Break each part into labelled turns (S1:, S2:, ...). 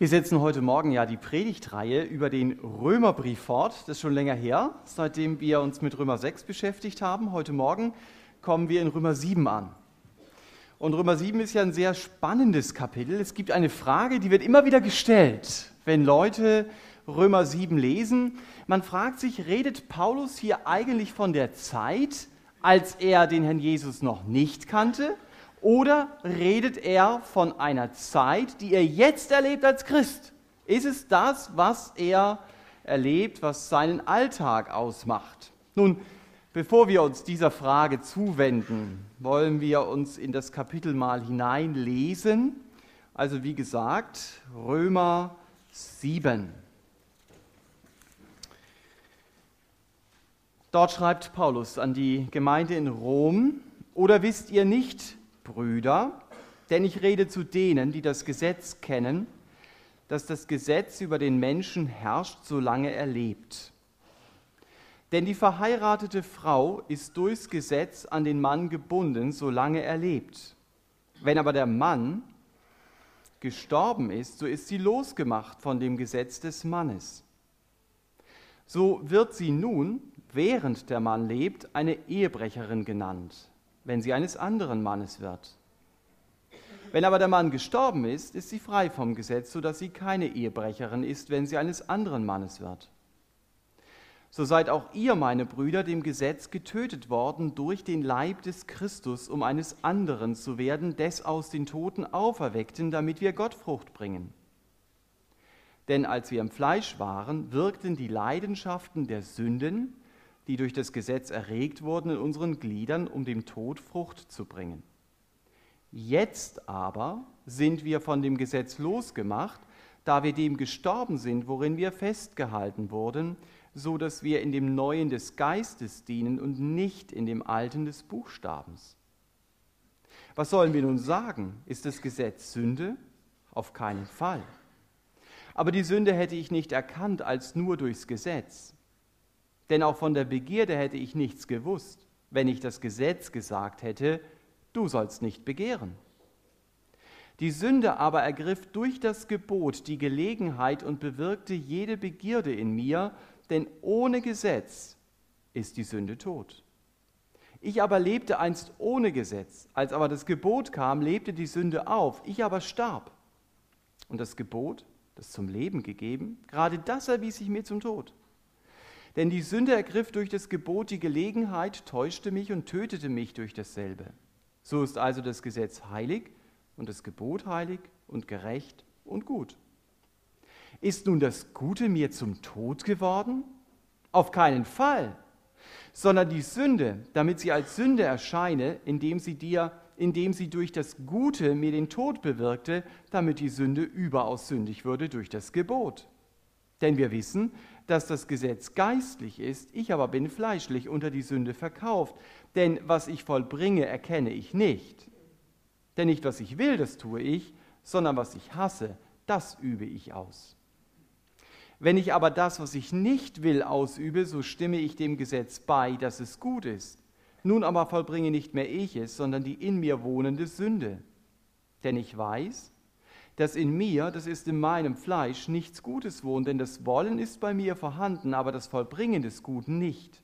S1: Wir setzen heute Morgen ja die Predigtreihe über den Römerbrief fort. Das ist schon länger her, seitdem wir uns mit Römer 6 beschäftigt haben. Heute Morgen kommen wir in Römer 7 an. Und Römer 7 ist ja ein sehr spannendes Kapitel. Es gibt eine Frage, die wird immer wieder gestellt, wenn Leute Römer 7 lesen. Man fragt sich, redet Paulus hier eigentlich von der Zeit, als er den Herrn Jesus noch nicht kannte? Oder redet er von einer Zeit, die er jetzt erlebt als Christ? Ist es das, was er erlebt, was seinen Alltag ausmacht? Nun, bevor wir uns dieser Frage zuwenden, wollen wir uns in das Kapitel mal hineinlesen. Also wie gesagt, Römer 7. Dort schreibt Paulus an die Gemeinde in Rom, oder wisst ihr nicht, Brüder, denn ich rede zu denen, die das Gesetz kennen, dass das Gesetz über den Menschen herrscht, solange er lebt. Denn die verheiratete Frau ist durchs Gesetz an den Mann gebunden, solange er lebt. Wenn aber der Mann gestorben ist, so ist sie losgemacht von dem Gesetz des Mannes. So wird sie nun, während der Mann lebt, eine Ehebrecherin genannt wenn sie eines anderen Mannes wird. Wenn aber der Mann gestorben ist, ist sie frei vom Gesetz, sodass sie keine Ehebrecherin ist, wenn sie eines anderen Mannes wird. So seid auch ihr, meine Brüder, dem Gesetz getötet worden durch den Leib des Christus, um eines anderen zu werden, des aus den Toten auferweckten, damit wir Gott Frucht bringen. Denn als wir im Fleisch waren, wirkten die Leidenschaften der Sünden, die durch das Gesetz erregt wurden in unseren Gliedern, um dem Tod Frucht zu bringen. Jetzt aber sind wir von dem Gesetz losgemacht, da wir dem gestorben sind, worin wir festgehalten wurden, so dass wir in dem Neuen des Geistes dienen und nicht in dem Alten des Buchstabens. Was sollen wir nun sagen? Ist das Gesetz Sünde? Auf keinen Fall. Aber die Sünde hätte ich nicht erkannt als nur durchs Gesetz. Denn auch von der Begierde hätte ich nichts gewusst, wenn ich das Gesetz gesagt hätte, du sollst nicht begehren. Die Sünde aber ergriff durch das Gebot die Gelegenheit und bewirkte jede Begierde in mir, denn ohne Gesetz ist die Sünde tot. Ich aber lebte einst ohne Gesetz, als aber das Gebot kam, lebte die Sünde auf, ich aber starb. Und das Gebot, das zum Leben gegeben, gerade das erwies sich mir zum Tod. Denn die Sünde ergriff durch das Gebot die Gelegenheit, täuschte mich und tötete mich durch dasselbe. So ist also das Gesetz heilig und das Gebot heilig und gerecht und gut. Ist nun das Gute mir zum Tod geworden? Auf keinen Fall, sondern die Sünde, damit sie als Sünde erscheine, indem sie dir, indem sie durch das Gute mir den Tod bewirkte, damit die Sünde überaus sündig würde durch das Gebot. Denn wir wissen, dass das Gesetz geistlich ist, ich aber bin fleischlich unter die Sünde verkauft. Denn was ich vollbringe, erkenne ich nicht. Denn nicht, was ich will, das tue ich, sondern was ich hasse, das übe ich aus. Wenn ich aber das, was ich nicht will, ausübe, so stimme ich dem Gesetz bei, dass es gut ist. Nun aber vollbringe nicht mehr ich es, sondern die in mir wohnende Sünde. Denn ich weiß, dass in mir, das ist in meinem Fleisch, nichts Gutes wohnt, denn das Wollen ist bei mir vorhanden, aber das Vollbringen des Guten nicht.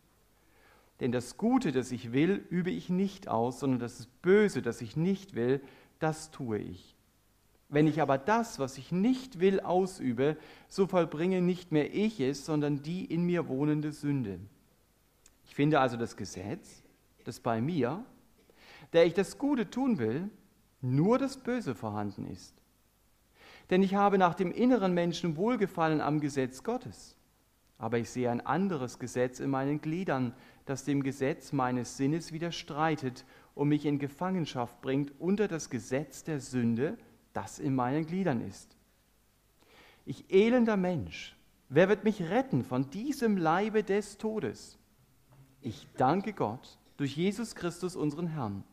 S1: Denn das Gute, das ich will, übe ich nicht aus, sondern das Böse, das ich nicht will, das tue ich. Wenn ich aber das, was ich nicht will, ausübe, so vollbringe nicht mehr ich es, sondern die in mir wohnende Sünde. Ich finde also das Gesetz, das bei mir, der ich das Gute tun will, nur das Böse vorhanden ist. Denn ich habe nach dem inneren Menschen Wohlgefallen am Gesetz Gottes. Aber ich sehe ein anderes Gesetz in meinen Gliedern, das dem Gesetz meines Sinnes widerstreitet und mich in Gefangenschaft bringt unter das Gesetz der Sünde, das in meinen Gliedern ist. Ich elender Mensch, wer wird mich retten von diesem Leibe des Todes? Ich danke Gott durch Jesus Christus, unseren Herrn.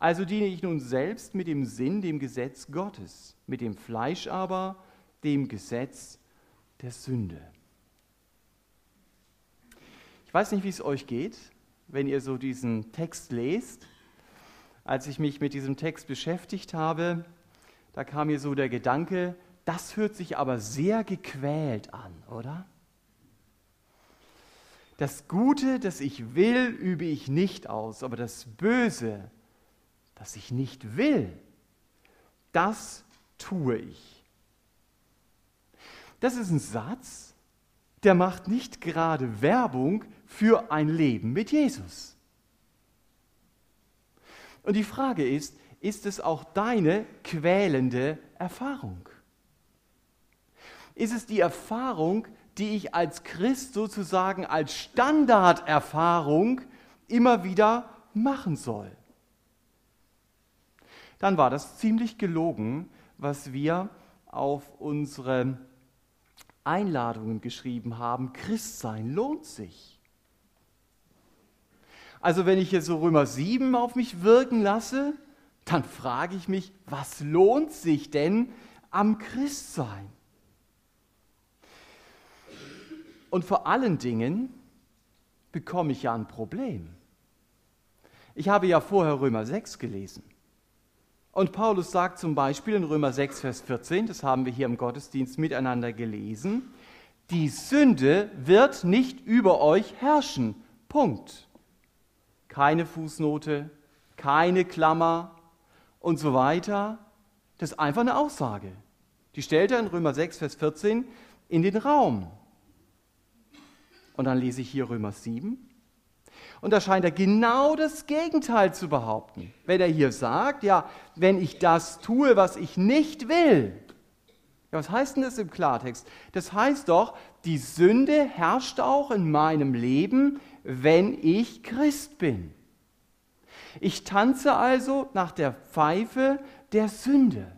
S1: Also diene ich nun selbst mit dem Sinn, dem Gesetz Gottes, mit dem Fleisch aber, dem Gesetz der Sünde. Ich weiß nicht, wie es euch geht, wenn ihr so diesen Text lest. Als ich mich mit diesem Text beschäftigt habe, da kam mir so der Gedanke, Das hört sich aber sehr gequält an, oder? Das Gute, das ich will, übe ich nicht aus, aber das Böse, das ich nicht will, das tue ich. Das ist ein Satz, der macht nicht gerade Werbung für ein Leben mit Jesus. Und die Frage ist, ist es auch deine quälende Erfahrung? Ist es die Erfahrung, die ich als Christ sozusagen als Standarderfahrung immer wieder machen soll? Dann war das ziemlich gelogen, was wir auf unsere Einladungen geschrieben haben. Christsein lohnt sich. Also wenn ich hier so Römer 7 auf mich wirken lasse, dann frage ich mich, was lohnt sich denn am Christsein? Und vor allen Dingen bekomme ich ja ein Problem. Ich habe ja vorher Römer 6 gelesen. Und Paulus sagt zum Beispiel in Römer 6, Vers 14, das haben wir hier im Gottesdienst miteinander gelesen, die Sünde wird nicht über euch herrschen. Punkt. Keine Fußnote, keine Klammer und so weiter. Das ist einfach eine Aussage. Die stellt er in Römer 6, Vers 14 in den Raum. Und dann lese ich hier Römer 7. Und da scheint er genau das Gegenteil zu behaupten. Wenn er hier sagt, ja, wenn ich das tue, was ich nicht will. Ja, was heißt denn das im Klartext? Das heißt doch, die Sünde herrscht auch in meinem Leben, wenn ich Christ bin. Ich tanze also nach der Pfeife der Sünde.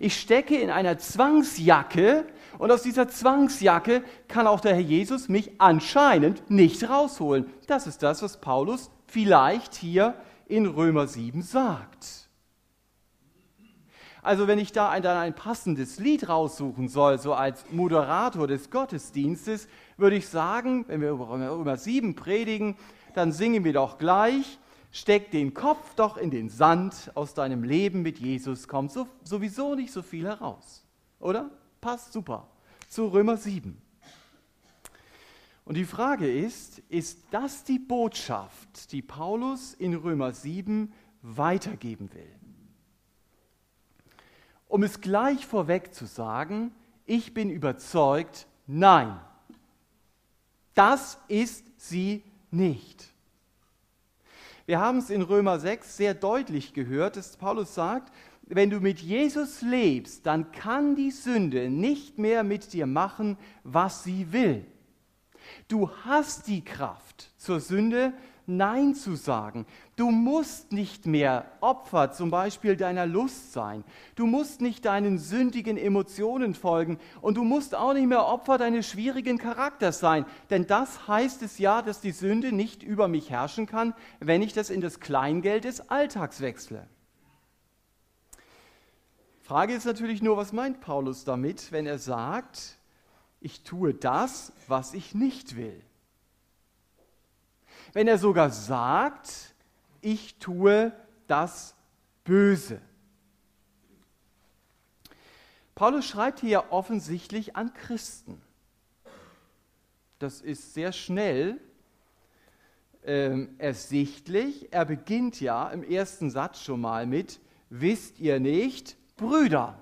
S1: Ich stecke in einer Zwangsjacke und aus dieser Zwangsjacke kann auch der Herr Jesus mich anscheinend nicht rausholen. Das ist das, was Paulus vielleicht hier in Römer 7 sagt. Also wenn ich da ein, dann ein passendes Lied raussuchen soll, so als Moderator des Gottesdienstes, würde ich sagen, wenn wir über Römer 7 predigen, dann singen wir doch gleich, steck den Kopf doch in den Sand, aus deinem Leben mit Jesus kommt so, sowieso nicht so viel heraus. Oder? Passt super zu Römer 7. Und die Frage ist, ist das die Botschaft, die Paulus in Römer 7 weitergeben will? Um es gleich vorweg zu sagen, ich bin überzeugt, nein, das ist sie nicht. Wir haben es in Römer 6 sehr deutlich gehört, dass Paulus sagt, wenn du mit Jesus lebst, dann kann die Sünde nicht mehr mit dir machen, was sie will. Du hast die Kraft zur Sünde Nein zu sagen. Du musst nicht mehr Opfer zum Beispiel deiner Lust sein. Du musst nicht deinen sündigen Emotionen folgen und du musst auch nicht mehr Opfer deines schwierigen Charakters sein. Denn das heißt es ja, dass die Sünde nicht über mich herrschen kann, wenn ich das in das Kleingeld des Alltags wechsle. Frage ist natürlich nur, was meint Paulus damit, wenn er sagt, ich tue das, was ich nicht will. Wenn er sogar sagt, ich tue das Böse. Paulus schreibt hier offensichtlich an Christen. Das ist sehr schnell äh, ersichtlich. Er beginnt ja im ersten Satz schon mal mit, wisst ihr nicht, Brüder.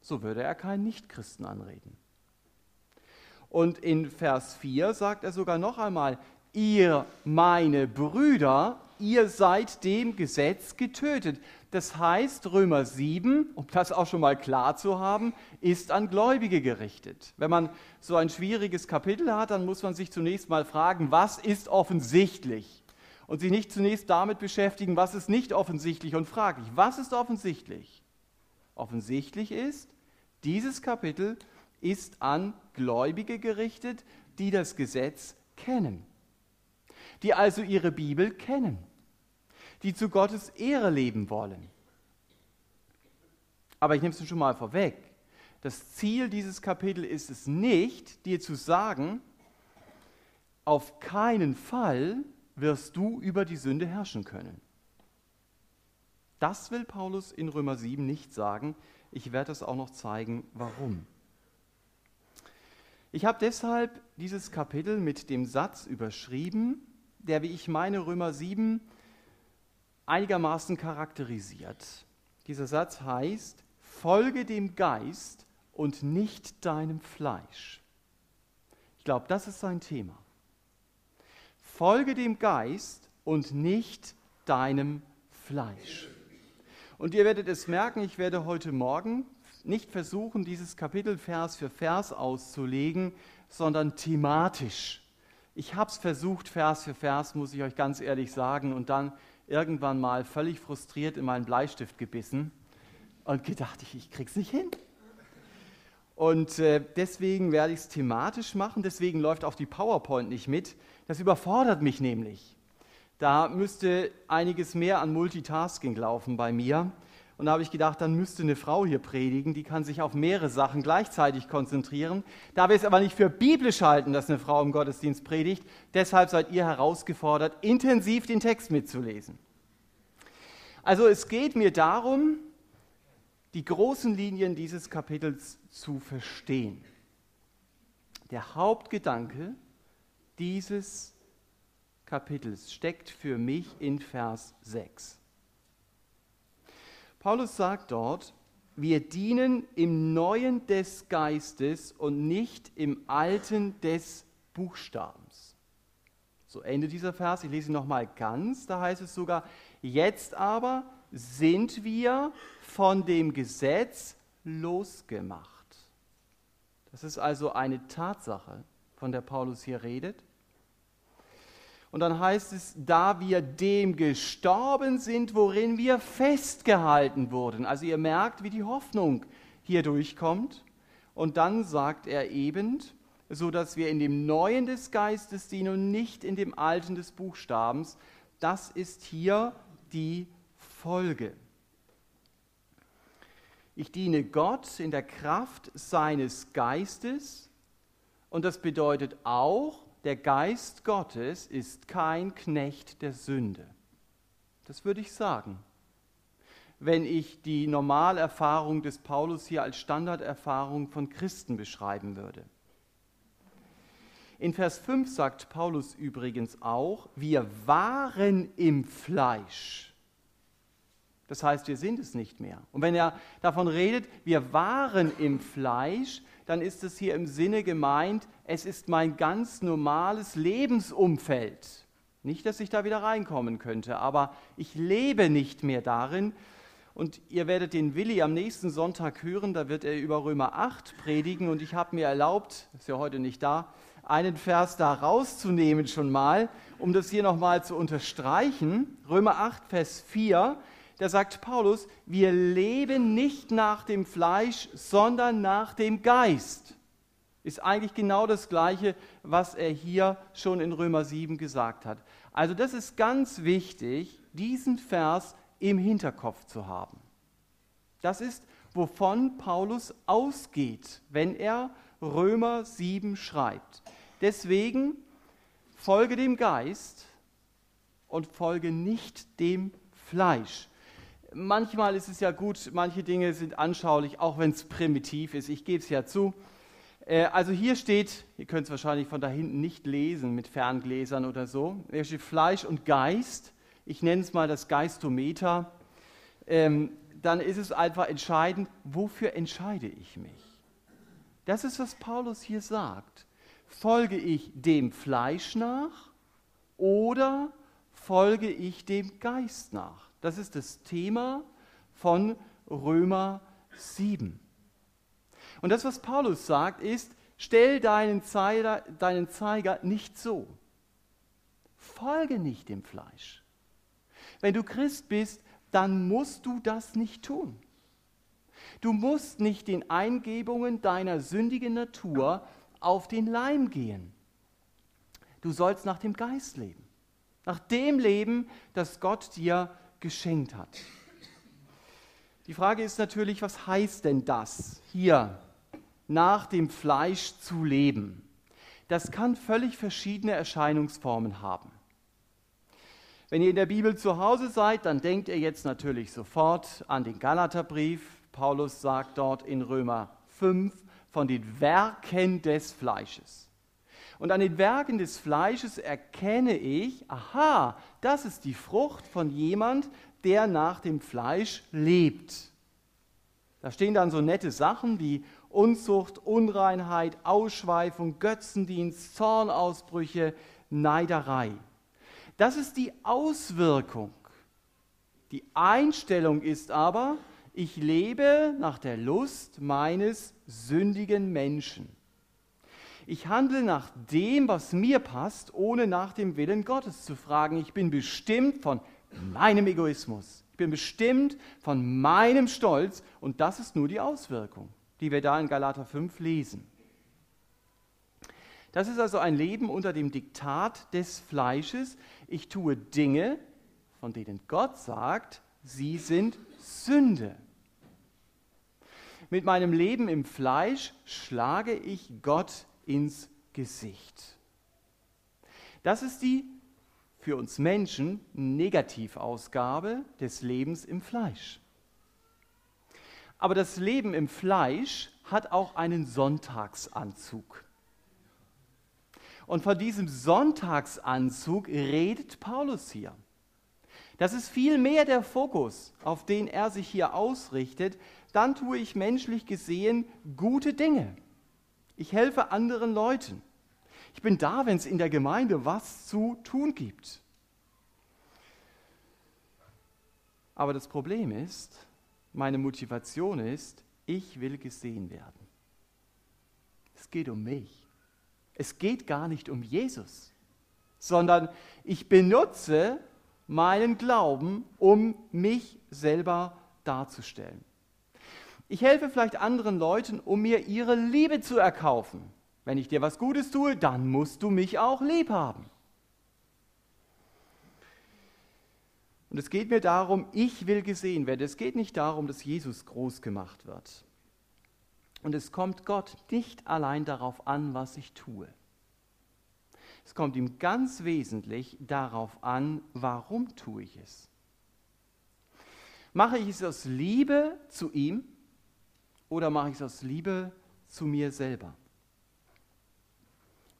S1: So würde er keinen Nichtchristen anreden. Und in Vers 4 sagt er sogar noch einmal, ihr meine Brüder, ihr seid dem Gesetz getötet. Das heißt, Römer 7, um das auch schon mal klar zu haben, ist an Gläubige gerichtet. Wenn man so ein schwieriges Kapitel hat, dann muss man sich zunächst mal fragen, was ist offensichtlich? Und sich nicht zunächst damit beschäftigen, was ist nicht offensichtlich und fraglich. Was ist offensichtlich? Offensichtlich ist, dieses Kapitel ist an Gläubige gerichtet, die das Gesetz kennen, die also ihre Bibel kennen, die zu Gottes Ehre leben wollen. Aber ich nehme es schon mal vorweg. Das Ziel dieses Kapitels ist es nicht, dir zu sagen, auf keinen Fall wirst du über die Sünde herrschen können. Das will Paulus in Römer 7 nicht sagen, Ich werde es auch noch zeigen, warum. Ich habe deshalb dieses Kapitel mit dem Satz überschrieben, der, wie ich meine, Römer 7 einigermaßen charakterisiert. Dieser Satz heißt, folge dem Geist und nicht deinem Fleisch. Ich glaube, das ist sein Thema. Folge dem Geist und nicht deinem Fleisch. Und ihr werdet es merken, ich werde heute Morgen nicht versuchen, dieses Kapitel Vers für Vers auszulegen, sondern thematisch. Ich habe es versucht, Vers für Vers, muss ich euch ganz ehrlich sagen, und dann irgendwann mal völlig frustriert in meinen Bleistift gebissen und gedacht, ich, ich krieg's nicht hin. Und äh, deswegen werde ich es thematisch machen, deswegen läuft auch die PowerPoint nicht mit. Das überfordert mich nämlich. Da müsste einiges mehr an Multitasking laufen bei mir. Und da habe ich gedacht, dann müsste eine Frau hier predigen, die kann sich auf mehrere Sachen gleichzeitig konzentrieren. Da wir es aber nicht für biblisch halten, dass eine Frau im Gottesdienst predigt, deshalb seid ihr herausgefordert, intensiv den Text mitzulesen. Also es geht mir darum, die großen Linien dieses Kapitels zu verstehen. Der Hauptgedanke dieses Kapitels steckt für mich in Vers 6. Paulus sagt dort, wir dienen im Neuen des Geistes und nicht im Alten des Buchstabens. So endet dieser Vers, ich lese ihn nochmal ganz, da heißt es sogar, jetzt aber sind wir von dem Gesetz losgemacht. Das ist also eine Tatsache, von der Paulus hier redet. Und dann heißt es, da wir dem gestorben sind, worin wir festgehalten wurden. Also ihr merkt, wie die Hoffnung hier durchkommt. Und dann sagt er eben, so dass wir in dem Neuen des Geistes dienen und nicht in dem Alten des Buchstabens. Das ist hier die Folge. Ich diene Gott in der Kraft seines Geistes und das bedeutet auch, der Geist Gottes ist kein Knecht der Sünde. Das würde ich sagen. Wenn ich die Normalerfahrung des Paulus hier als Standarderfahrung von Christen beschreiben würde. In Vers 5 sagt Paulus übrigens auch, wir waren im Fleisch. Das heißt, wir sind es nicht mehr. Und wenn er davon redet, wir waren im Fleisch, dann ist es hier im Sinne gemeint, es ist mein ganz normales Lebensumfeld. Nicht, dass ich da wieder reinkommen könnte, aber ich lebe nicht mehr darin. Und ihr werdet den Willi am nächsten Sonntag hören, da wird er über Römer 8 predigen und ich habe mir erlaubt, ist ja heute nicht da, einen Vers da rauszunehmen schon mal, um das hier nochmal zu unterstreichen. Römer 8, Vers 4, da sagt Paulus, wir leben nicht nach dem Fleisch, sondern nach dem Geist. Ist eigentlich genau das Gleiche, was er hier schon in Römer 7 gesagt hat. Also das ist ganz wichtig, diesen Vers im Hinterkopf zu haben. Das ist, wovon Paulus ausgeht, wenn er Römer 7 schreibt. Deswegen folge dem Geist und folge nicht dem Fleisch manchmal ist es ja gut, manche Dinge sind anschaulich, auch wenn es primitiv ist. Ich gebe es ja zu. Äh, also hier steht, ihr könnt es wahrscheinlich von da hinten nicht lesen mit Ferngläsern oder so. Hier steht Fleisch und Geist. Ich nenne es mal das Geistometer. Ähm, dann ist es einfach entscheidend, wofür entscheide ich mich? Das ist, was Paulus hier sagt. Folge ich dem Fleisch nach oder folge ich dem Geist nach? Das ist das Thema von Römer 7. Und das, was Paulus sagt, ist, stell deinen Zeiger, deinen Zeiger nicht so. Folge nicht dem Fleisch. Wenn du Christ bist, dann musst du das nicht tun. Du musst nicht den Eingebungen deiner sündigen Natur auf den Leim gehen. Du sollst nach dem Geist leben. Nach dem leben, das Gott dir geschenkt hat. Die Frage ist natürlich, was heißt denn das hier nach dem Fleisch zu leben? Das kann völlig verschiedene Erscheinungsformen haben. Wenn ihr in der Bibel zu Hause seid, dann denkt ihr jetzt natürlich sofort an den Galaterbrief. Paulus sagt dort in Römer 5 von den Werken des Fleisches. Und an den Werken des Fleisches erkenne ich, aha, das ist die Frucht von jemand, der nach dem Fleisch lebt. Da stehen dann so nette Sachen wie Unzucht, Unreinheit, Ausschweifung, Götzendienst, Zornausbrüche, Neiderei. Das ist die Auswirkung. Die Einstellung ist aber, ich lebe nach der Lust meines sündigen Menschen. Ich handle nach dem, was mir passt, ohne nach dem Willen Gottes zu fragen. Ich bin bestimmt von meinem Egoismus. Ich bin bestimmt von meinem Stolz und das ist nur die Auswirkung, die wir da in Galater 5 lesen. Das ist also ein Leben unter dem Diktat des Fleisches. Ich tue Dinge, von denen Gott sagt, sie sind Sünde. Mit meinem Leben im Fleisch schlage ich Gott ins Gesicht. Das ist die für uns Menschen Negativausgabe des Lebens im Fleisch. Aber das Leben im Fleisch hat auch einen Sonntagsanzug. Und von diesem Sonntagsanzug redet Paulus hier. Das ist viel mehr der Fokus, auf den er sich hier ausrichtet. Dann tue ich menschlich gesehen gute Dinge. Ich helfe anderen Leuten. Ich bin da, wenn es in der Gemeinde was zu tun gibt. Aber das Problem ist, meine Motivation ist, ich will gesehen werden. Es geht um mich. Es geht gar nicht um Jesus, sondern ich benutze meinen Glauben, um mich selber darzustellen. Ich helfe vielleicht anderen Leuten, um mir ihre Liebe zu erkaufen. Wenn ich dir was Gutes tue, dann musst du mich auch lieb haben. Und es geht mir darum, ich will gesehen werden. Es geht nicht darum, dass Jesus groß gemacht wird. Und es kommt Gott nicht allein darauf an, was ich tue. Es kommt ihm ganz wesentlich darauf an, warum tue ich es. Mache ich es aus Liebe zu ihm oder mache ich es aus Liebe zu mir selber?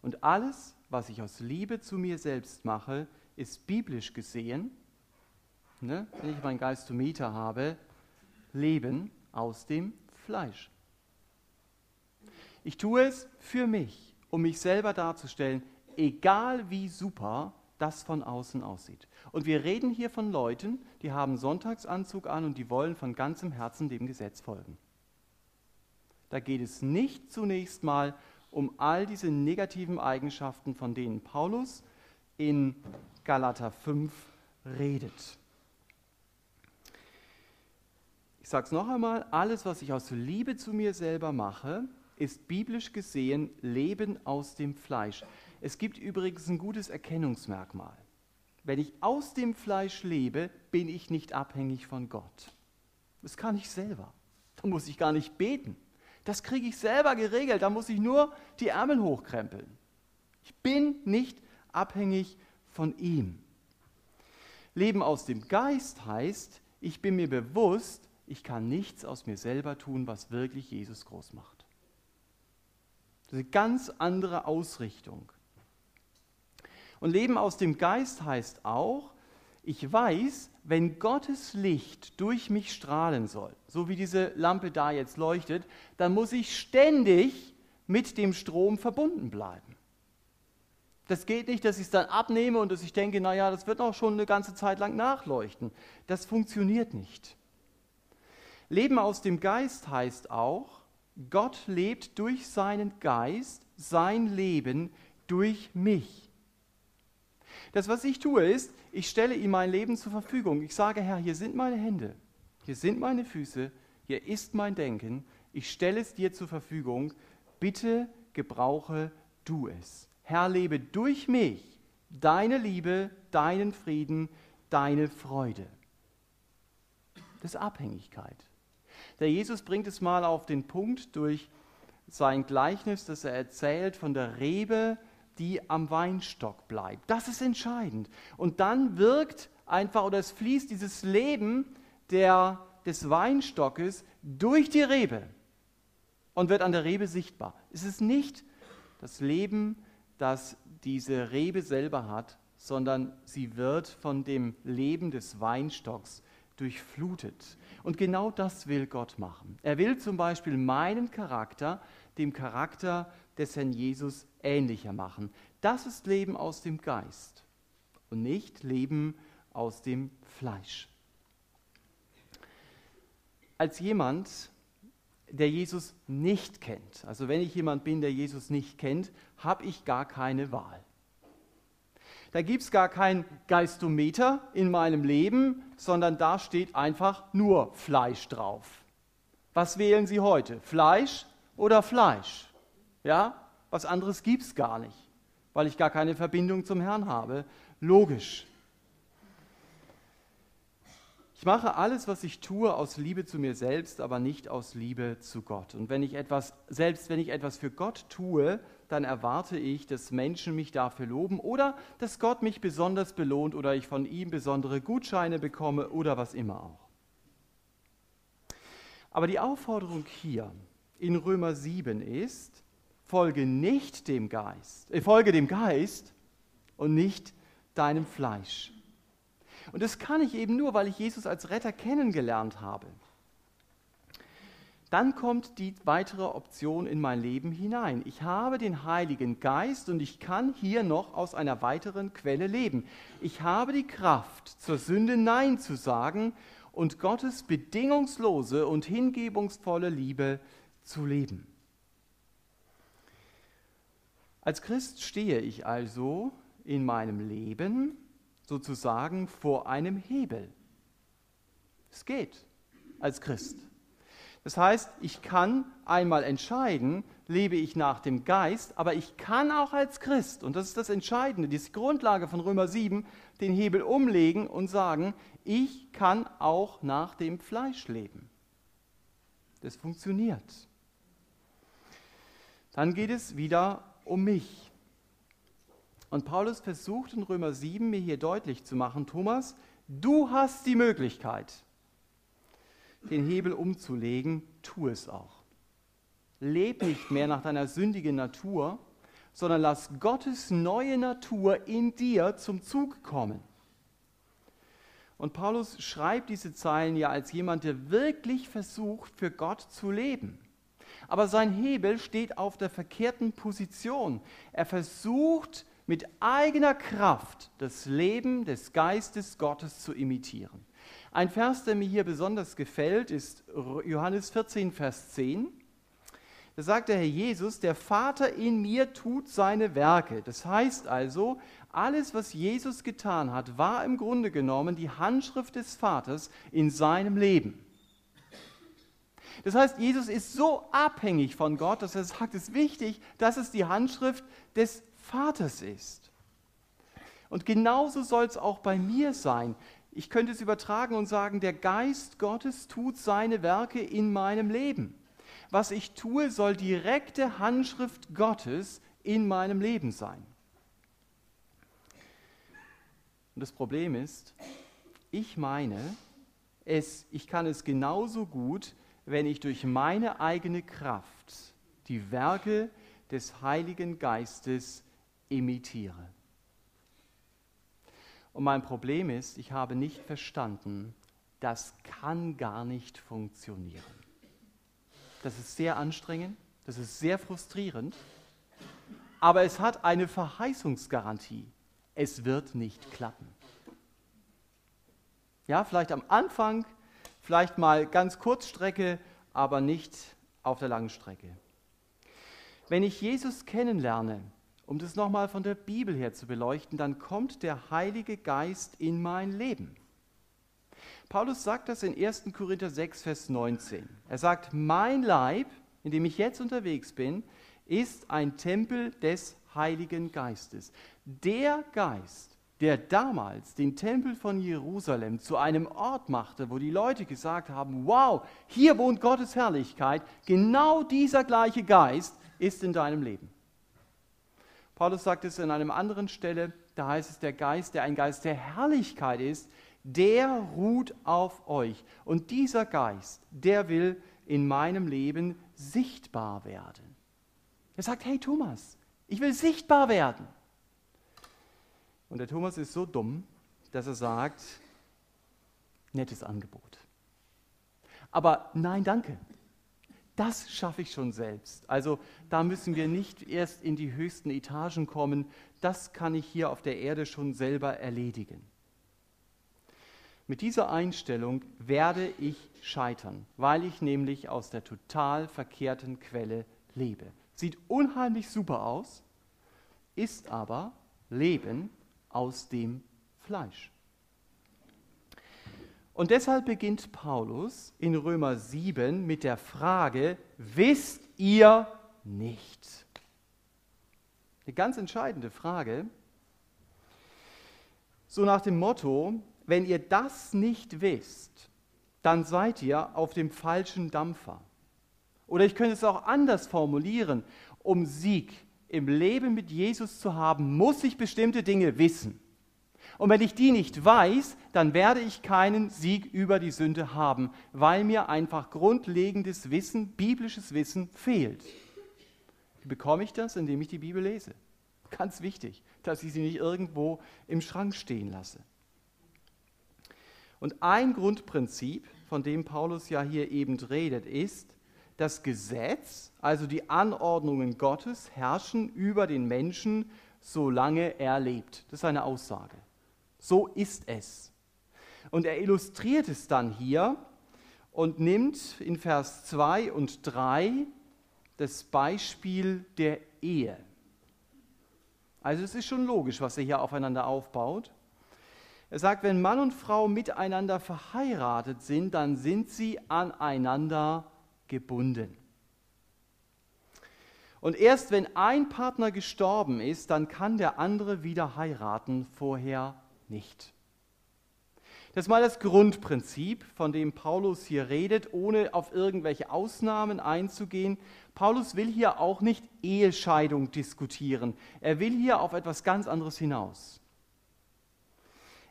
S1: Und alles, was ich aus Liebe zu mir selbst mache, ist biblisch gesehen, ne, wenn ich meinen Geist zum Mieter habe, Leben aus dem Fleisch. Ich tue es für mich, um mich selber darzustellen, egal wie super das von außen aussieht. Und wir reden hier von Leuten, die haben Sonntagsanzug an und die wollen von ganzem Herzen dem Gesetz folgen. Da geht es nicht zunächst mal um all diese negativen Eigenschaften, von denen Paulus in Galater 5 redet. Ich sage es noch einmal, alles, was ich aus Liebe zu mir selber mache, ist biblisch gesehen Leben aus dem Fleisch. Es gibt übrigens ein gutes Erkennungsmerkmal. Wenn ich aus dem Fleisch lebe, bin ich nicht abhängig von Gott. Das kann ich selber. Da muss ich gar nicht beten. Das kriege ich selber geregelt. Da muss ich nur die Ärmel hochkrempeln. Ich bin nicht abhängig von ihm. Leben aus dem Geist heißt, ich bin mir bewusst, ich kann nichts aus mir selber tun, was wirklich Jesus groß macht. Das ist eine ganz andere Ausrichtung. Und Leben aus dem Geist heißt auch, ich weiß, wenn Gottes Licht durch mich strahlen soll, so wie diese Lampe da jetzt leuchtet, dann muss ich ständig mit dem Strom verbunden bleiben. Das geht nicht, dass ich es dann abnehme und dass ich denke, naja, das wird auch schon eine ganze Zeit lang nachleuchten. Das funktioniert nicht. Leben aus dem Geist heißt auch, Gott lebt durch seinen Geist sein Leben durch mich. Das, was ich tue, ist, ich stelle ihm mein Leben zur Verfügung. Ich sage, Herr, hier sind meine Hände, hier sind meine Füße, hier ist mein Denken. Ich stelle es dir zur Verfügung. Bitte gebrauche du es. Herr, lebe durch mich deine Liebe, deinen Frieden, deine Freude. Das ist Abhängigkeit. Der Jesus bringt es mal auf den Punkt durch sein Gleichnis, das er erzählt von der Rebe, die am Weinstock bleibt. Das ist entscheidend. Und dann wirkt einfach oder es fließt dieses Leben der des Weinstockes durch die Rebe und wird an der Rebe sichtbar. Es ist nicht das Leben, das diese Rebe selber hat, sondern sie wird von dem Leben des Weinstocks durchflutet. Und genau das will Gott machen. Er will zum Beispiel meinen Charakter dem Charakter des Herrn Jesus ähnlicher machen. Das ist Leben aus dem Geist und nicht Leben aus dem Fleisch. Als jemand, der Jesus nicht kennt, also wenn ich jemand bin, der Jesus nicht kennt, habe ich gar keine Wahl. Da gibt es gar kein Geistometer in meinem Leben, sondern da steht einfach nur Fleisch drauf. Was wählen Sie heute? Fleisch oder Fleisch? Ja, was anderes gibt es gar nicht, weil ich gar keine Verbindung zum Herrn habe. Logisch. Ich mache alles, was ich tue, aus Liebe zu mir selbst, aber nicht aus Liebe zu Gott. Und wenn ich etwas, selbst wenn ich etwas für Gott tue, dann erwarte ich, dass Menschen mich dafür loben oder dass Gott mich besonders belohnt oder ich von ihm besondere Gutscheine bekomme oder was immer auch. Aber die Aufforderung hier in Römer 7 ist, folge nicht dem Geist, äh, folge dem Geist und nicht deinem Fleisch. Und das kann ich eben nur, weil ich Jesus als Retter kennengelernt habe. Dann kommt die weitere Option in mein Leben hinein. Ich habe den Heiligen Geist und ich kann hier noch aus einer weiteren Quelle leben. Ich habe die Kraft, zur Sünde Nein zu sagen und Gottes bedingungslose und hingebungsvolle Liebe zu leben. Als Christ stehe ich also in meinem Leben sozusagen vor einem Hebel. Es geht als Christ. Das heißt, ich kann einmal entscheiden, lebe ich nach dem Geist, aber ich kann auch als Christ, und das ist das Entscheidende, die Grundlage von Römer 7, den Hebel umlegen und sagen, ich kann auch nach dem Fleisch leben. Das funktioniert. Dann geht es wieder um mich. Und Paulus versucht in Römer 7 mir hier deutlich zu machen, Thomas, du hast die Möglichkeit, den Hebel umzulegen, tu es auch. Leb nicht mehr nach deiner sündigen Natur, sondern lass Gottes neue Natur in dir zum Zug kommen. Und Paulus schreibt diese Zeilen ja als jemand, der wirklich versucht, für Gott zu leben. Aber sein Hebel steht auf der verkehrten Position. Er versucht, mit eigener Kraft das Leben des Geistes Gottes zu imitieren. Ein Vers, der mir hier besonders gefällt, ist Johannes 14, Vers 10. Da sagt der Herr Jesus, der Vater in mir tut seine Werke. Das heißt also, alles, was Jesus getan hat, war im Grunde genommen die Handschrift des Vaters in seinem Leben. Das heißt, Jesus ist so abhängig von Gott, dass er sagt, es ist wichtig, dass es die Handschrift des Vaters ist. Und genauso soll es auch bei mir sein. Ich könnte es übertragen und sagen, der Geist Gottes tut seine Werke in meinem Leben. Was ich tue, soll direkte Handschrift Gottes in meinem Leben sein. Und das Problem ist, ich meine, es, ich kann es genauso gut, wenn ich durch meine eigene Kraft die Werke des Heiligen Geistes imitiere. Und mein Problem ist, ich habe nicht verstanden, das kann gar nicht funktionieren. Das ist sehr anstrengend, das ist sehr frustrierend, aber es hat eine Verheißungsgarantie. Es wird nicht klappen. Ja, vielleicht am Anfang, vielleicht mal ganz Kurzstrecke, aber nicht auf der langen Strecke. Wenn ich Jesus kennenlerne, um das nochmal von der Bibel her zu beleuchten, dann kommt der Heilige Geist in mein Leben. Paulus sagt das in 1. Korinther 6, Vers 19. Er sagt, mein Leib, in dem ich jetzt unterwegs bin, ist ein Tempel des Heiligen Geistes. Der Geist, der damals den Tempel von Jerusalem zu einem Ort machte, wo die Leute gesagt haben, wow, hier wohnt Gottes Herrlichkeit, genau dieser gleiche Geist ist in deinem Leben. Paulus sagt es an einer anderen Stelle, da heißt es, der Geist, der ein Geist der Herrlichkeit ist, der ruht auf euch. Und dieser Geist, der will in meinem Leben sichtbar werden. Er sagt, hey Thomas, ich will sichtbar werden. Und der Thomas ist so dumm, dass er sagt, nettes Angebot. Aber nein, danke. Das schaffe ich schon selbst. Also da müssen wir nicht erst in die höchsten Etagen kommen. Das kann ich hier auf der Erde schon selber erledigen. Mit dieser Einstellung werde ich scheitern, weil ich nämlich aus der total verkehrten Quelle lebe. Sieht unheimlich super aus, ist aber Leben aus dem Fleisch. Und deshalb beginnt Paulus in Römer 7 mit der Frage, wisst ihr nicht? Eine ganz entscheidende Frage. So nach dem Motto, wenn ihr das nicht wisst, dann seid ihr auf dem falschen Dampfer. Oder ich könnte es auch anders formulieren. Um Sieg im Leben mit Jesus zu haben, muss ich bestimmte Dinge wissen. Und wenn ich die nicht weiß, dann werde ich keinen Sieg über die Sünde haben, weil mir einfach grundlegendes Wissen, biblisches Wissen fehlt. Wie bekomme ich das? Indem ich die Bibel lese. Ganz wichtig, dass ich sie nicht irgendwo im Schrank stehen lasse. Und ein Grundprinzip, von dem Paulus ja hier eben redet, ist, das Gesetz, also die Anordnungen Gottes, herrschen über den Menschen, solange er lebt. Das ist eine Aussage. So ist es. Und er illustriert es dann hier und nimmt in Vers 2 und 3 das Beispiel der Ehe. Also es ist schon logisch, was er hier aufeinander aufbaut. Er sagt, wenn Mann und Frau miteinander verheiratet sind, dann sind sie aneinander gebunden. Und erst wenn ein Partner gestorben ist, dann kann der andere wieder heiraten, vorher nicht. Das ist mal das Grundprinzip, von dem Paulus hier redet, ohne auf irgendwelche Ausnahmen einzugehen. Paulus will hier auch nicht Ehescheidung diskutieren. Er will hier auf etwas ganz anderes hinaus.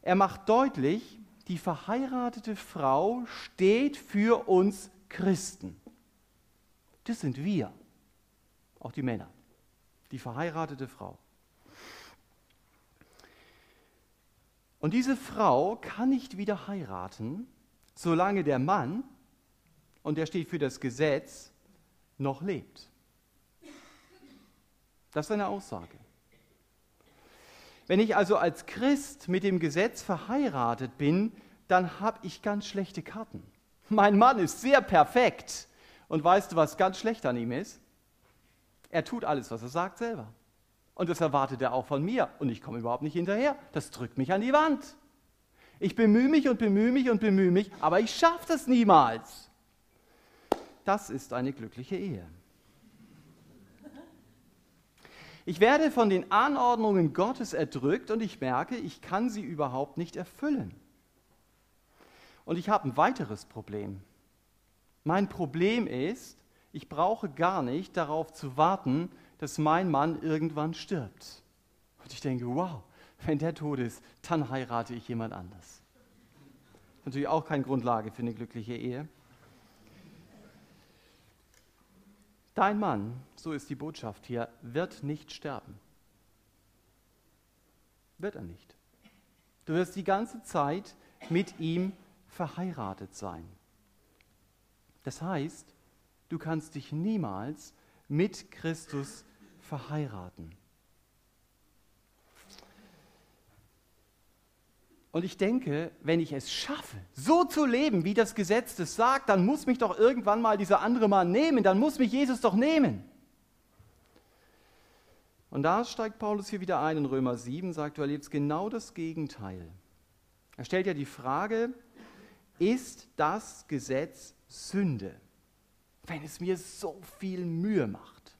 S1: Er macht deutlich, die verheiratete Frau steht für uns Christen. Das sind wir, auch die Männer, die verheiratete Frau. Und diese Frau kann nicht wieder heiraten, solange der Mann, und der steht für das Gesetz, noch lebt. Das ist eine Aussage. Wenn ich also als Christ mit dem Gesetz verheiratet bin, dann habe ich ganz schlechte Karten. Mein Mann ist sehr perfekt. Und weißt du, was ganz schlecht an ihm ist? Er tut alles, was er sagt selber. Und das erwartet er auch von mir. Und ich komme überhaupt nicht hinterher. Das drückt mich an die Wand. Ich bemühe mich und bemühe mich und bemühe mich, aber ich schaffe das niemals. Das ist eine glückliche Ehe. Ich werde von den Anordnungen Gottes erdrückt und ich merke, ich kann sie überhaupt nicht erfüllen. Und ich habe ein weiteres Problem. Mein Problem ist, ich brauche gar nicht darauf zu warten, dass mein Mann irgendwann stirbt. Und ich denke, wow, wenn der tot ist, dann heirate ich jemand anders. Natürlich auch keine Grundlage für eine glückliche Ehe. Dein Mann, so ist die Botschaft hier, wird nicht sterben. Wird er nicht. Du wirst die ganze Zeit mit ihm verheiratet sein. Das heißt, du kannst dich niemals mit Christus verheiraten. Und ich denke, wenn ich es schaffe, so zu leben, wie das Gesetz das sagt, dann muss mich doch irgendwann mal dieser andere Mann nehmen, dann muss mich Jesus doch nehmen. Und da steigt Paulus hier wieder ein in Römer 7, sagt, du erlebst genau das Gegenteil. Er stellt ja die Frage, ist das Gesetz Sünde, wenn es mir so viel Mühe macht?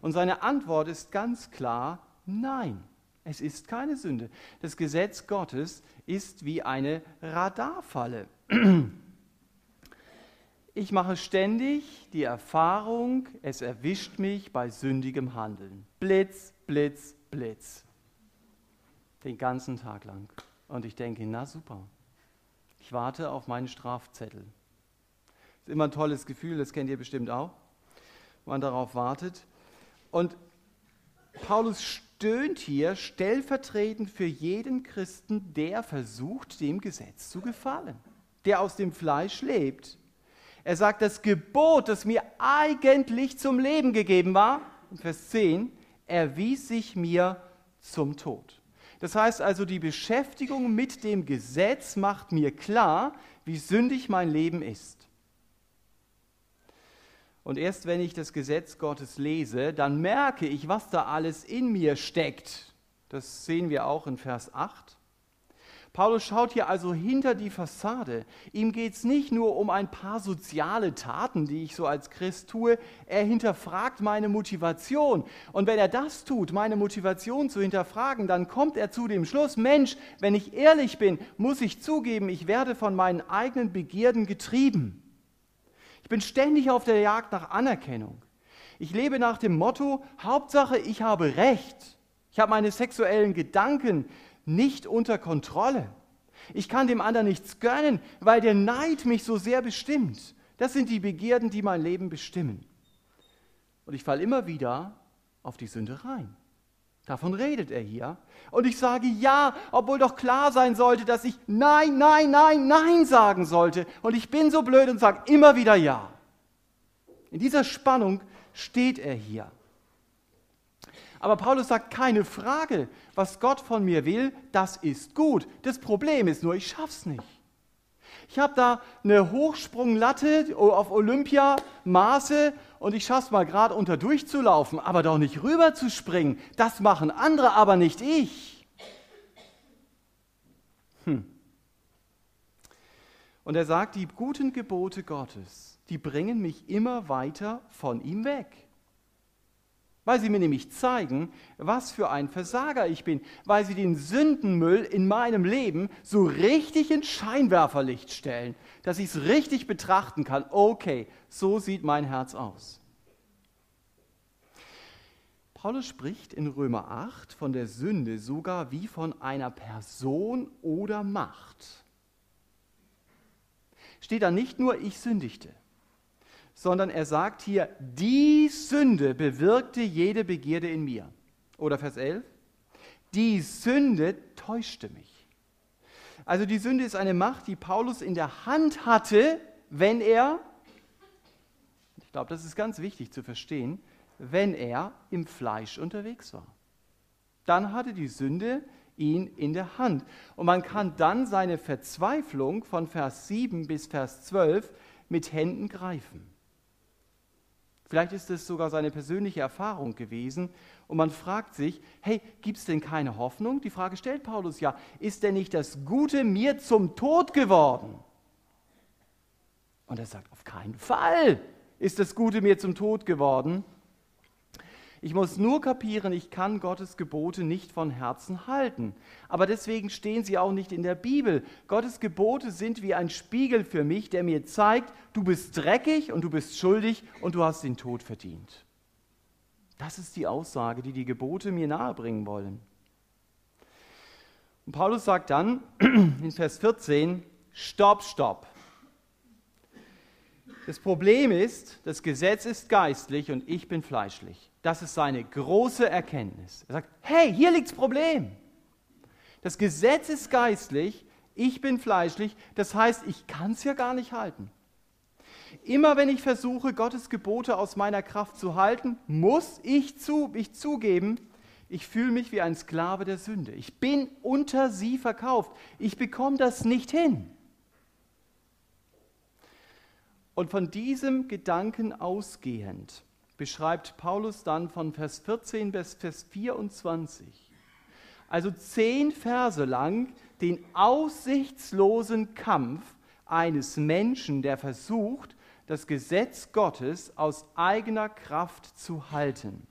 S1: Und seine Antwort ist ganz klar, nein. Es ist keine Sünde. Das Gesetz Gottes ist wie eine Radarfalle. Ich mache ständig die Erfahrung, es erwischt mich bei sündigem Handeln. Blitz, Blitz, Blitz. Den ganzen Tag lang. Und ich denke, na super, Ich warte auf meinen Strafzettel. Ist immer ein tolles Gefühl, das kennt ihr bestimmt auch, wenn man darauf wartet. Und Paulus stöhnt hier stellvertretend für jeden Christen, der versucht, dem Gesetz zu gefallen, der aus dem Fleisch lebt. Er sagt, das Gebot, das mir eigentlich zum Leben gegeben war, Vers 10, erwies sich mir zum Tod. Das heißt also, die Beschäftigung mit dem Gesetz macht mir klar, wie sündig mein Leben ist. Und erst wenn ich das Gesetz Gottes lese, dann merke ich, was da alles in mir steckt. Das sehen wir auch in Vers 8. Paulus schaut hier also hinter die Fassade. Ihm geht es nicht nur um ein paar soziale Taten, die ich so als Christ tue. Er hinterfragt meine Motivation. Und wenn er das tut, meine Motivation zu hinterfragen, dann kommt er zu dem Schluss, Mensch, wenn ich ehrlich bin, muss ich zugeben, ich werde von meinen eigenen Begierden getrieben. Ich bin ständig auf der Jagd nach Anerkennung. Ich lebe nach dem Motto, Hauptsache, ich habe Recht. Ich habe meine sexuellen Gedanken nicht unter Kontrolle. Ich kann dem anderen nichts gönnen, weil der Neid mich so sehr bestimmt. Das sind die Begierden, die mein Leben bestimmen. Und ich falle immer wieder auf die Sünde rein. Davon redet er hier. Und ich sage ja, obwohl doch klar sein sollte, dass ich nein, nein, nein, nein sagen sollte. Und ich bin so blöd und sage immer wieder ja. In dieser Spannung steht er hier. Aber Paulus sagt, keine Frage, was Gott von mir will, das ist gut. Das Problem ist nur, ich schaff's nicht. Ich habe da eine Hochsprunglatte auf Olympia-Maße und ich schaff's mal gerade unter durchzulaufen, aber doch nicht rüber zu springen. Das machen andere, aber nicht ich. Hm. Und er sagt, die guten Gebote Gottes, die bringen mich immer weiter von ihm weg weil sie mir nämlich zeigen, was für ein Versager ich bin, weil sie den Sündenmüll in meinem Leben so richtig ins Scheinwerferlicht stellen, dass ich es richtig betrachten kann. Okay, so sieht mein Herz aus. Paulus spricht in Römer 8 von der Sünde sogar wie von einer Person oder Macht. Steht da nicht nur, ich sündigte sondern er sagt hier, die Sünde bewirkte jede Begierde in mir. Oder Vers 11, die Sünde täuschte mich. Also die Sünde ist eine Macht, die Paulus in der Hand hatte, wenn er, ich glaube, das ist ganz wichtig zu verstehen, wenn er im Fleisch unterwegs war. Dann hatte die Sünde ihn in der Hand. Und man kann dann seine Verzweiflung von Vers 7 bis Vers 12 mit Händen greifen. Vielleicht ist es sogar seine persönliche Erfahrung gewesen und man fragt sich, hey, gibt es denn keine Hoffnung? Die Frage stellt Paulus ja, ist denn nicht das Gute mir zum Tod geworden? Und er sagt, auf keinen Fall ist das Gute mir zum Tod geworden. Ich muss nur kapieren, ich kann Gottes Gebote nicht von Herzen halten. Aber deswegen stehen sie auch nicht in der Bibel. Gottes Gebote sind wie ein Spiegel für mich, der mir zeigt, du bist dreckig und du bist schuldig und du hast den Tod verdient. Das ist die Aussage, die die Gebote mir nahebringen wollen. Und Paulus sagt dann in Vers 14, Stopp, stopp. Das Problem ist, das Gesetz ist geistlich und ich bin fleischlich. Das ist seine große Erkenntnis. Er sagt, hey, hier liegt das Problem. Das Gesetz ist geistlich, ich bin fleischlich, das heißt, ich kann es ja gar nicht halten. Immer wenn ich versuche, Gottes Gebote aus meiner Kraft zu halten, muss ich, zu, ich zugeben, ich fühle mich wie ein Sklave der Sünde. Ich bin unter sie verkauft. Ich bekomme das nicht hin. Und von diesem Gedanken ausgehend beschreibt Paulus dann von Vers 14 bis Vers 24, also zehn Verse lang, den aussichtslosen Kampf eines Menschen, der versucht, das Gesetz Gottes aus eigener Kraft zu halten.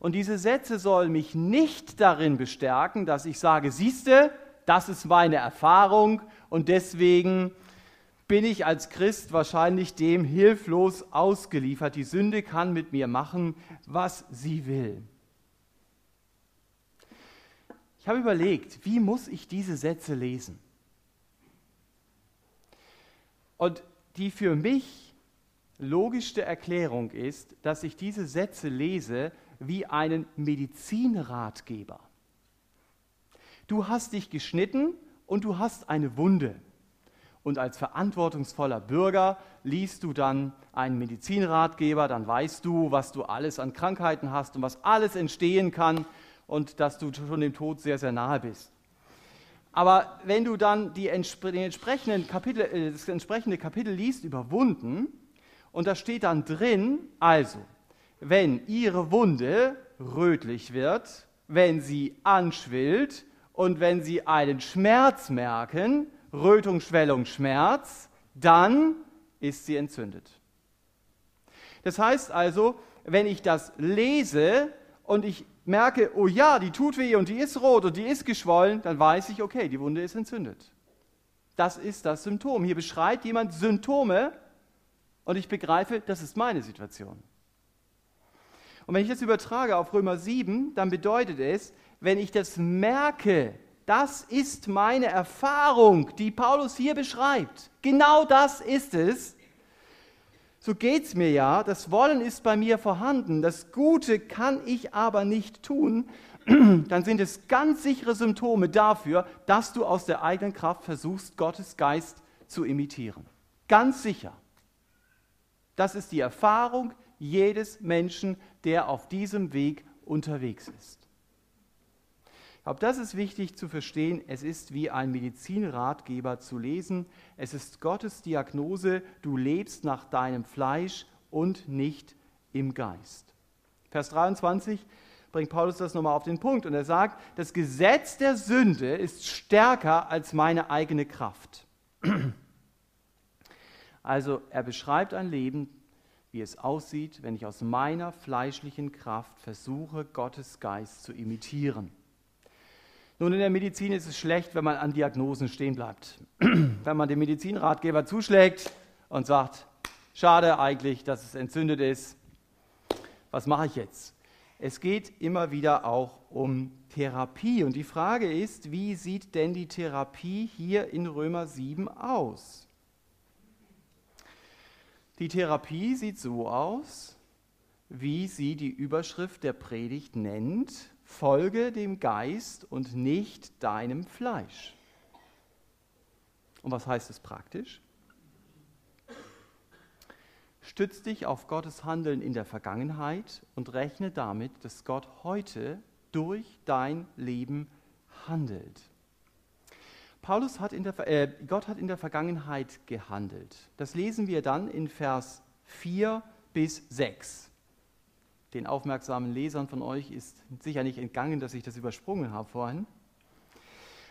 S1: Und diese Sätze sollen mich nicht darin bestärken, dass ich sage, siehste, das ist meine Erfahrung und deswegen bin ich als Christ wahrscheinlich dem hilflos ausgeliefert. Die Sünde kann mit mir machen, was sie will. Ich habe überlegt, wie muss ich diese Sätze lesen? Und die für mich logischste Erklärung ist, dass ich diese Sätze lese wie einen Medizinratgeber. Du hast dich geschnitten und du hast eine Wunde. Und als verantwortungsvoller Bürger liest du dann einen Medizinratgeber, dann weißt du, was du alles an Krankheiten hast und was alles entstehen kann und dass du schon dem Tod sehr, sehr nahe bist. Aber wenn du dann die entsprechenden Kapitel, äh, das entsprechende Kapitel liest über Wunden, und da steht dann drin, also, wenn ihre Wunde rötlich wird, wenn sie anschwillt und wenn sie einen Schmerz merken, Rötung, Schwellung, Schmerz, dann ist sie entzündet. Das heißt also, wenn ich das lese und ich merke, oh ja, die tut weh und die ist rot und die ist geschwollen, dann weiß ich, okay, die Wunde ist entzündet. Das ist das Symptom. Hier beschreibt jemand Symptome und ich begreife, das ist meine Situation. Und wenn ich das übertrage auf Römer 7, dann bedeutet es, wenn ich das merke, das ist meine Erfahrung, die Paulus hier beschreibt. Genau das ist es so geht es mir ja, das Wollen ist bei mir vorhanden, das Gute kann ich aber nicht tun, dann sind es ganz sichere Symptome dafür, dass du aus der eigenen Kraft versuchst, Gottes Geist zu imitieren. Ganz sicher. Das ist die Erfahrung jedes Menschen, der auf diesem Weg unterwegs ist. Ich glaube, das ist wichtig zu verstehen. Es ist wie ein Medizinratgeber zu lesen. Es ist Gottes Diagnose, du lebst nach deinem Fleisch und nicht im Geist. Vers 23 bringt Paulus das nochmal auf den Punkt und er sagt, das Gesetz der Sünde ist stärker als meine eigene Kraft. Also er beschreibt ein Leben, wie es aussieht, wenn ich aus meiner fleischlichen Kraft versuche, Gottes Geist zu imitieren. Nun, in der Medizin ist es schlecht, wenn man an Diagnosen stehen bleibt. wenn man dem Medizinratgeber zuschlägt und sagt, schade eigentlich, dass es entzündet ist, was mache ich jetzt? Es geht immer wieder auch um Therapie. Und die Frage ist, wie sieht denn die Therapie hier in Römer 7 aus? Die Therapie sieht so aus, wie sie die Überschrift der Predigt nennt, folge dem Geist und nicht deinem Fleisch. Und was heißt es praktisch? Stütz dich auf Gottes Handeln in der Vergangenheit und rechne damit, dass Gott heute durch dein Leben handelt. Paulus hat in der, äh, Gott hat in der Vergangenheit gehandelt. Das lesen wir dann in Vers 4 bis 6 den aufmerksamen Lesern von euch ist sicher nicht entgangen, dass ich das übersprungen habe vorhin.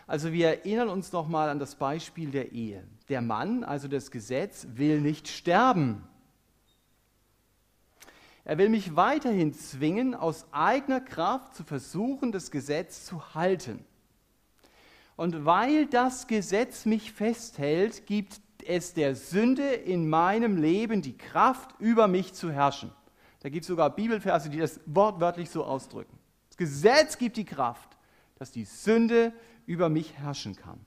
S1: Also wir erinnern uns nochmal an das Beispiel der Ehe. Der Mann, also das Gesetz, will nicht sterben. Er will mich weiterhin zwingen, aus eigener Kraft zu versuchen, das Gesetz zu halten. Und weil das Gesetz mich festhält, gibt es der Sünde in meinem Leben die Kraft, über mich zu herrschen. Da gibt es sogar Bibelverse, die das wortwörtlich so ausdrücken. Das Gesetz gibt die Kraft, dass die Sünde über mich herrschen kann.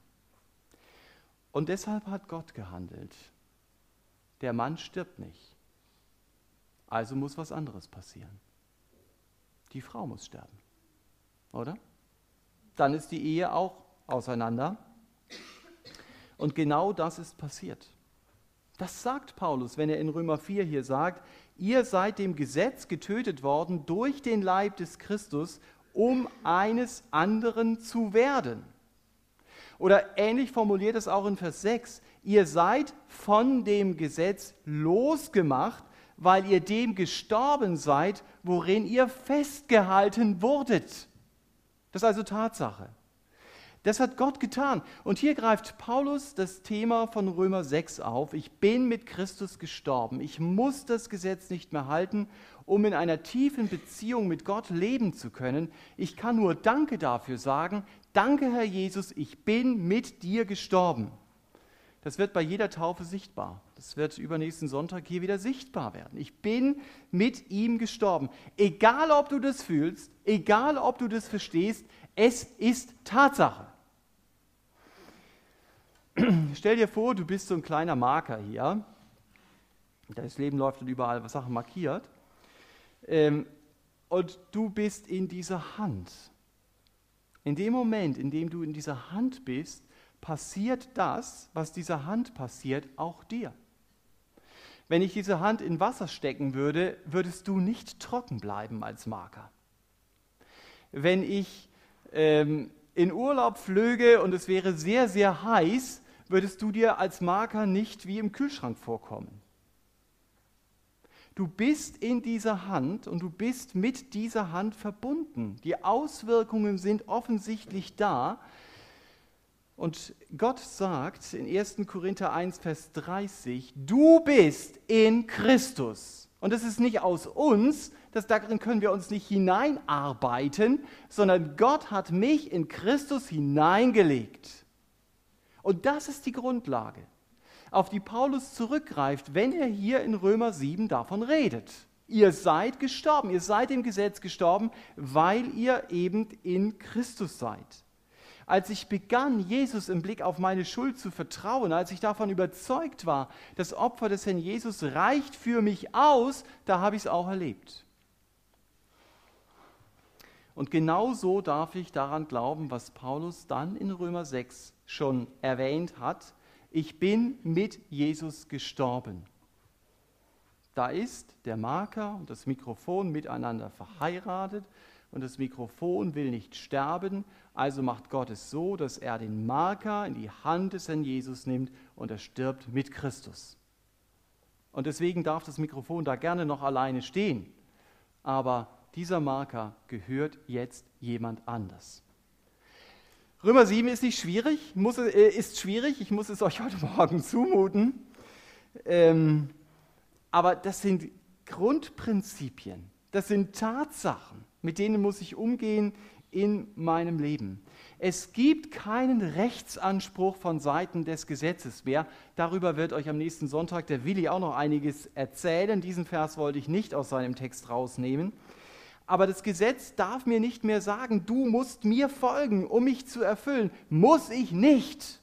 S1: Und deshalb hat Gott gehandelt. Der Mann stirbt nicht. Also muss was anderes passieren. Die Frau muss sterben. Oder? Dann ist die Ehe auch auseinander. Und genau das ist passiert. Das sagt Paulus, wenn er in Römer 4 hier sagt, ihr seid dem Gesetz getötet worden durch den Leib des Christus, um eines anderen zu werden. Oder ähnlich formuliert es auch in Vers 6, ihr seid von dem Gesetz losgemacht, weil ihr dem gestorben seid, worin ihr festgehalten wurdet. Das ist also Tatsache. Das hat Gott getan. Und hier greift Paulus das Thema von Römer 6 auf. Ich bin mit Christus gestorben. Ich muss das Gesetz nicht mehr halten, um in einer tiefen Beziehung mit Gott leben zu können. Ich kann nur Danke dafür sagen. Danke, Herr Jesus, ich bin mit dir gestorben. Das wird bei jeder Taufe sichtbar. Das wird übernächsten Sonntag hier wieder sichtbar werden. Ich bin mit ihm gestorben. Egal, ob du das fühlst, egal, ob du das verstehst, es ist Tatsache. stell dir vor, du bist so ein kleiner Marker hier. Das Leben läuft und überall Sachen markiert. Ähm, und du bist in dieser Hand. In dem Moment, in dem du in dieser Hand bist, passiert das, was dieser Hand passiert, auch dir. Wenn ich diese Hand in Wasser stecken würde, würdest du nicht trocken bleiben als Marker. Wenn ich ähm, in Urlaub flöge und es wäre sehr, sehr heiß, würdest du dir als Marker nicht wie im Kühlschrank vorkommen. Du bist in dieser Hand und du bist mit dieser Hand verbunden. Die Auswirkungen sind offensichtlich da. Und Gott sagt in 1. Korinther 1, Vers 30, du bist in Christus. Und das ist nicht aus uns, das darin können wir uns nicht hineinarbeiten, sondern Gott hat mich in Christus hineingelegt. Und das ist die Grundlage, auf die Paulus zurückgreift, wenn er hier in Römer 7 davon redet. Ihr seid gestorben, ihr seid im Gesetz gestorben, weil ihr eben in Christus seid. Als ich begann, Jesus im Blick auf meine Schuld zu vertrauen, als ich davon überzeugt war, das Opfer des Herrn Jesus reicht für mich aus, da habe ich es auch erlebt. Und genau so darf ich daran glauben, was Paulus dann in Römer 6 schon erwähnt hat. Ich bin mit Jesus gestorben. Da ist der Marker und das Mikrofon miteinander verheiratet und das Mikrofon will nicht sterben, also macht Gott es so, dass er den Marker in die Hand des Herrn Jesus nimmt und er stirbt mit Christus. Und deswegen darf das Mikrofon da gerne noch alleine stehen. Aber dieser Marker gehört jetzt jemand anders. Römer 7 ist nicht schwierig, muss, äh, ist schwierig, ich muss es euch heute Morgen zumuten. Ähm, aber das sind Grundprinzipien, das sind Tatsachen, mit denen muss ich umgehen in meinem Leben. Es gibt keinen Rechtsanspruch von Seiten des Gesetzes mehr. Darüber wird euch am nächsten Sonntag der Willi auch noch einiges erzählen. Diesen Vers wollte ich nicht aus seinem Text rausnehmen. Aber das Gesetz darf mir nicht mehr sagen, du musst mir folgen, um mich zu erfüllen. Muss ich nicht.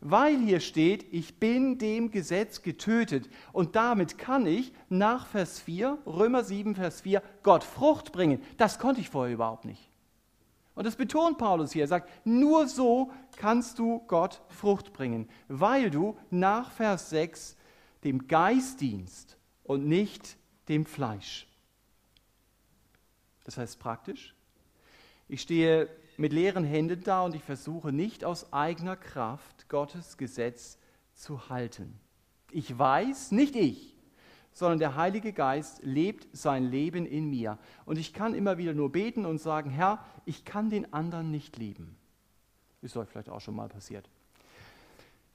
S1: Weil hier steht, ich bin dem Gesetz getötet. Und damit kann ich nach Vers 4, Römer 7, Vers 4, Gott Frucht bringen. Das konnte ich vorher überhaupt nicht. Und das betont Paulus hier. Er sagt, nur so kannst du Gott Frucht bringen, weil du nach Vers 6 dem Geist dienst und nicht dem Fleisch. Das heißt praktisch, ich stehe mit leeren Händen da und ich versuche nicht aus eigener Kraft Gottes Gesetz zu halten. Ich weiß, nicht ich, sondern der Heilige Geist lebt sein Leben in mir. Und ich kann immer wieder nur beten und sagen, Herr, ich kann den anderen nicht lieben. Ist euch vielleicht auch schon mal passiert.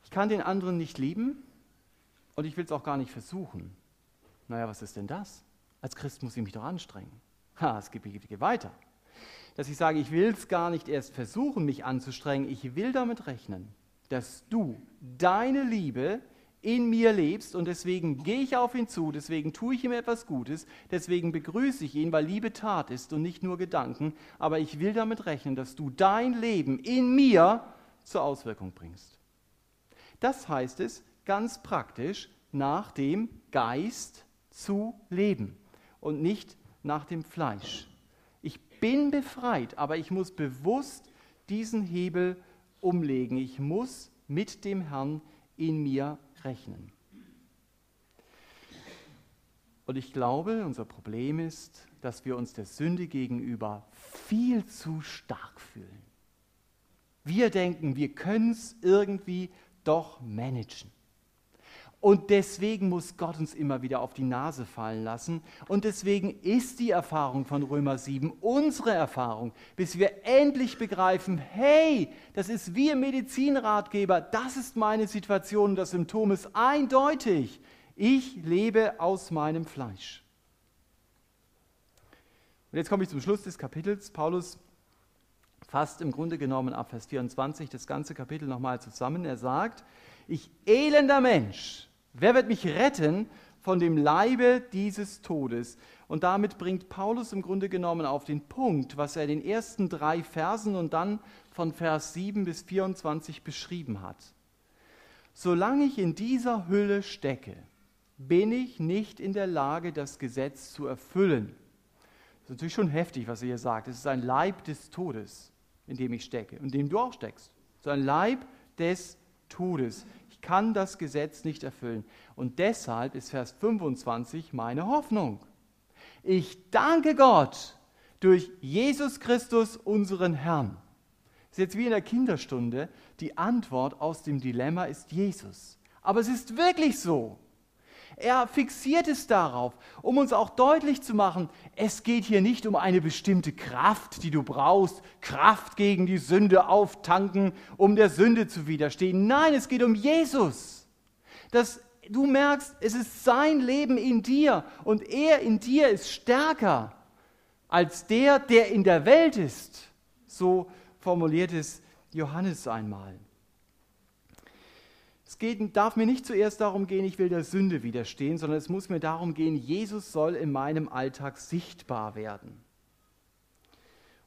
S1: Ich kann den anderen nicht lieben und ich will es auch gar nicht versuchen. Naja, was ist denn das? Als Christ muss ich mich doch anstrengen. Ha, es geht, weiter. Dass ich sage, ich will es gar nicht erst versuchen, mich anzustrengen. Ich will damit rechnen, dass du deine Liebe in mir lebst und deswegen gehe ich auf ihn zu, deswegen tue ich ihm etwas Gutes, deswegen begrüße ich ihn, weil Liebe Tat ist und nicht nur Gedanken, aber ich will damit rechnen, dass du dein Leben in mir zur Auswirkung bringst. Das heißt es ganz praktisch, nach dem Geist zu leben und nicht nach dem Fleisch. Ich bin befreit, aber ich muss bewusst diesen Hebel umlegen. Ich muss mit dem Herrn in mir rechnen. Und ich glaube, unser Problem ist, dass wir uns der Sünde gegenüber viel zu stark fühlen. Wir denken, wir können es irgendwie doch managen. Und deswegen muss Gott uns immer wieder auf die Nase fallen lassen. Und deswegen ist die Erfahrung von Römer 7 unsere Erfahrung, bis wir endlich begreifen, hey, das ist im Medizinratgeber, das ist meine Situation, das Symptom ist eindeutig. Ich lebe aus meinem Fleisch. Und jetzt komme ich zum Schluss des Kapitels. Paulus fasst im Grunde genommen ab Vers 24 das ganze Kapitel nochmal zusammen. Er sagt, ich elender Mensch, wer wird mich retten von dem Leibe dieses Todes? Und damit bringt Paulus im Grunde genommen auf den Punkt, was er in den ersten drei Versen und dann von Vers 7 bis 24 beschrieben hat. solange ich in dieser Hülle stecke, bin ich nicht in der Lage, das Gesetz zu erfüllen. Das ist natürlich schon heftig, was er hier sagt. Es ist ein Leib des Todes, in dem ich stecke, in dem du auch steckst. So ein Leib des Todes. Ich kann das Gesetz nicht erfüllen. Und deshalb ist Vers 25 meine Hoffnung. Ich danke Gott durch Jesus Christus, unseren Herrn. Das ist jetzt wie in der Kinderstunde. Die Antwort aus dem Dilemma ist Jesus. Aber es ist wirklich so. Er fixiert es darauf, um uns auch deutlich zu machen, es geht hier nicht um eine bestimmte Kraft, die du brauchst, Kraft gegen die Sünde auftanken, um der Sünde zu widerstehen. Nein, es geht um Jesus. Dass du merkst, es ist sein Leben in dir und er in dir ist stärker als der, der in der Welt ist. So formuliert es Johannes einmal. Es geht, darf mir nicht zuerst darum gehen, ich will der Sünde widerstehen, sondern es muss mir darum gehen, Jesus soll in meinem Alltag sichtbar werden.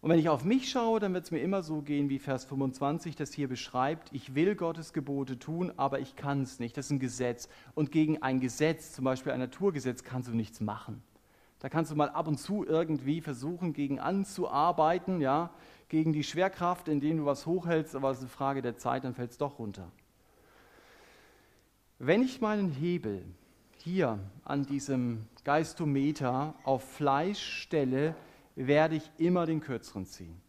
S1: Und wenn ich auf mich schaue, dann wird es mir immer so gehen, wie Vers 25 das hier beschreibt. Ich will Gottes Gebote tun, aber ich kann es nicht. Das ist ein Gesetz. Und gegen ein Gesetz, zum Beispiel ein Naturgesetz, kannst du nichts machen. Da kannst du mal ab und zu irgendwie versuchen, gegen anzuarbeiten, ja, gegen die Schwerkraft, indem du was hochhältst, aber es ist eine Frage der Zeit, dann fällt es doch runter. Wenn ich meinen Hebel hier an diesem Geistometer auf Fleisch stelle, werde ich immer den kürzeren ziehen.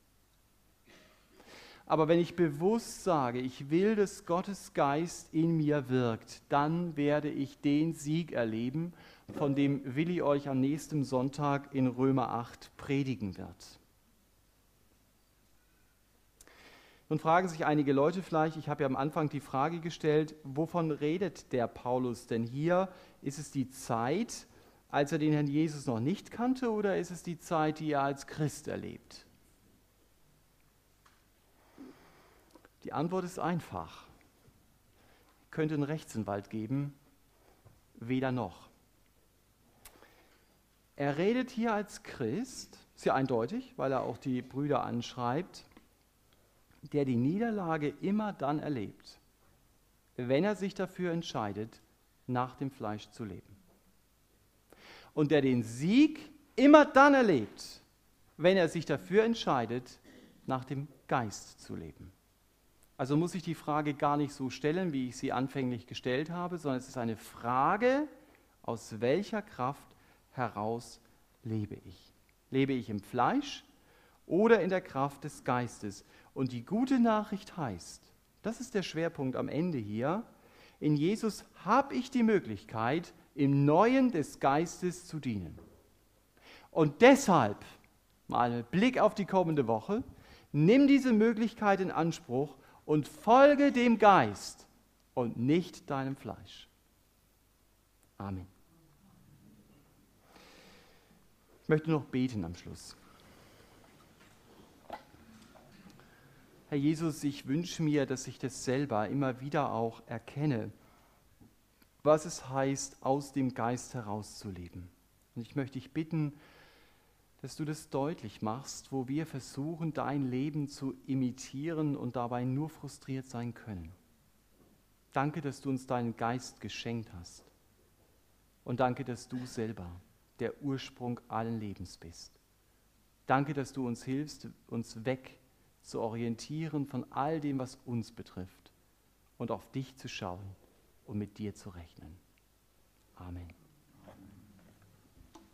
S1: Aber wenn ich bewusst sage, ich will, dass Gottes Geist in mir wirkt, dann werde ich den Sieg erleben, von dem Willi euch am nächsten Sonntag in Römer 8 predigen wird. Nun fragen sich einige Leute vielleicht, ich habe ja am Anfang die Frage gestellt, wovon redet der Paulus denn hier? Ist es die Zeit, als er den Herrn Jesus noch nicht kannte, oder ist es die Zeit, die er als Christ erlebt? Die Antwort ist einfach. Könnte einen Rechtsanwalt geben, weder noch. Er redet hier als Christ, ist ja eindeutig, weil er auch die Brüder anschreibt der die Niederlage immer dann erlebt, wenn er sich dafür entscheidet, nach dem Fleisch zu leben. Und der den Sieg immer dann erlebt, wenn er sich dafür entscheidet, nach dem Geist zu leben. Also muss ich die Frage gar nicht so stellen, wie ich sie anfänglich gestellt habe, sondern es ist eine Frage, aus welcher Kraft heraus lebe ich. Lebe ich im Fleisch oder in der Kraft des Geistes? Und die gute Nachricht heißt, das ist der Schwerpunkt am Ende hier, in Jesus habe ich die Möglichkeit, im Neuen des Geistes zu dienen. Und deshalb, mal mit Blick auf die kommende Woche, nimm diese Möglichkeit in Anspruch und folge dem Geist und nicht deinem Fleisch. Amen. Ich möchte noch beten am Schluss. Herr Jesus, ich wünsche mir, dass ich das selber immer wieder auch erkenne, was es heißt, aus dem Geist herauszuleben. Und ich möchte dich bitten, dass du das deutlich machst, wo wir versuchen, dein Leben zu imitieren und dabei nur frustriert sein können. Danke, dass du uns deinen Geist geschenkt hast. Und danke, dass du selber der Ursprung allen Lebens bist. Danke, dass du uns hilfst, uns weg zu orientieren von all dem, was uns betrifft und auf dich zu schauen und mit dir zu rechnen. Amen.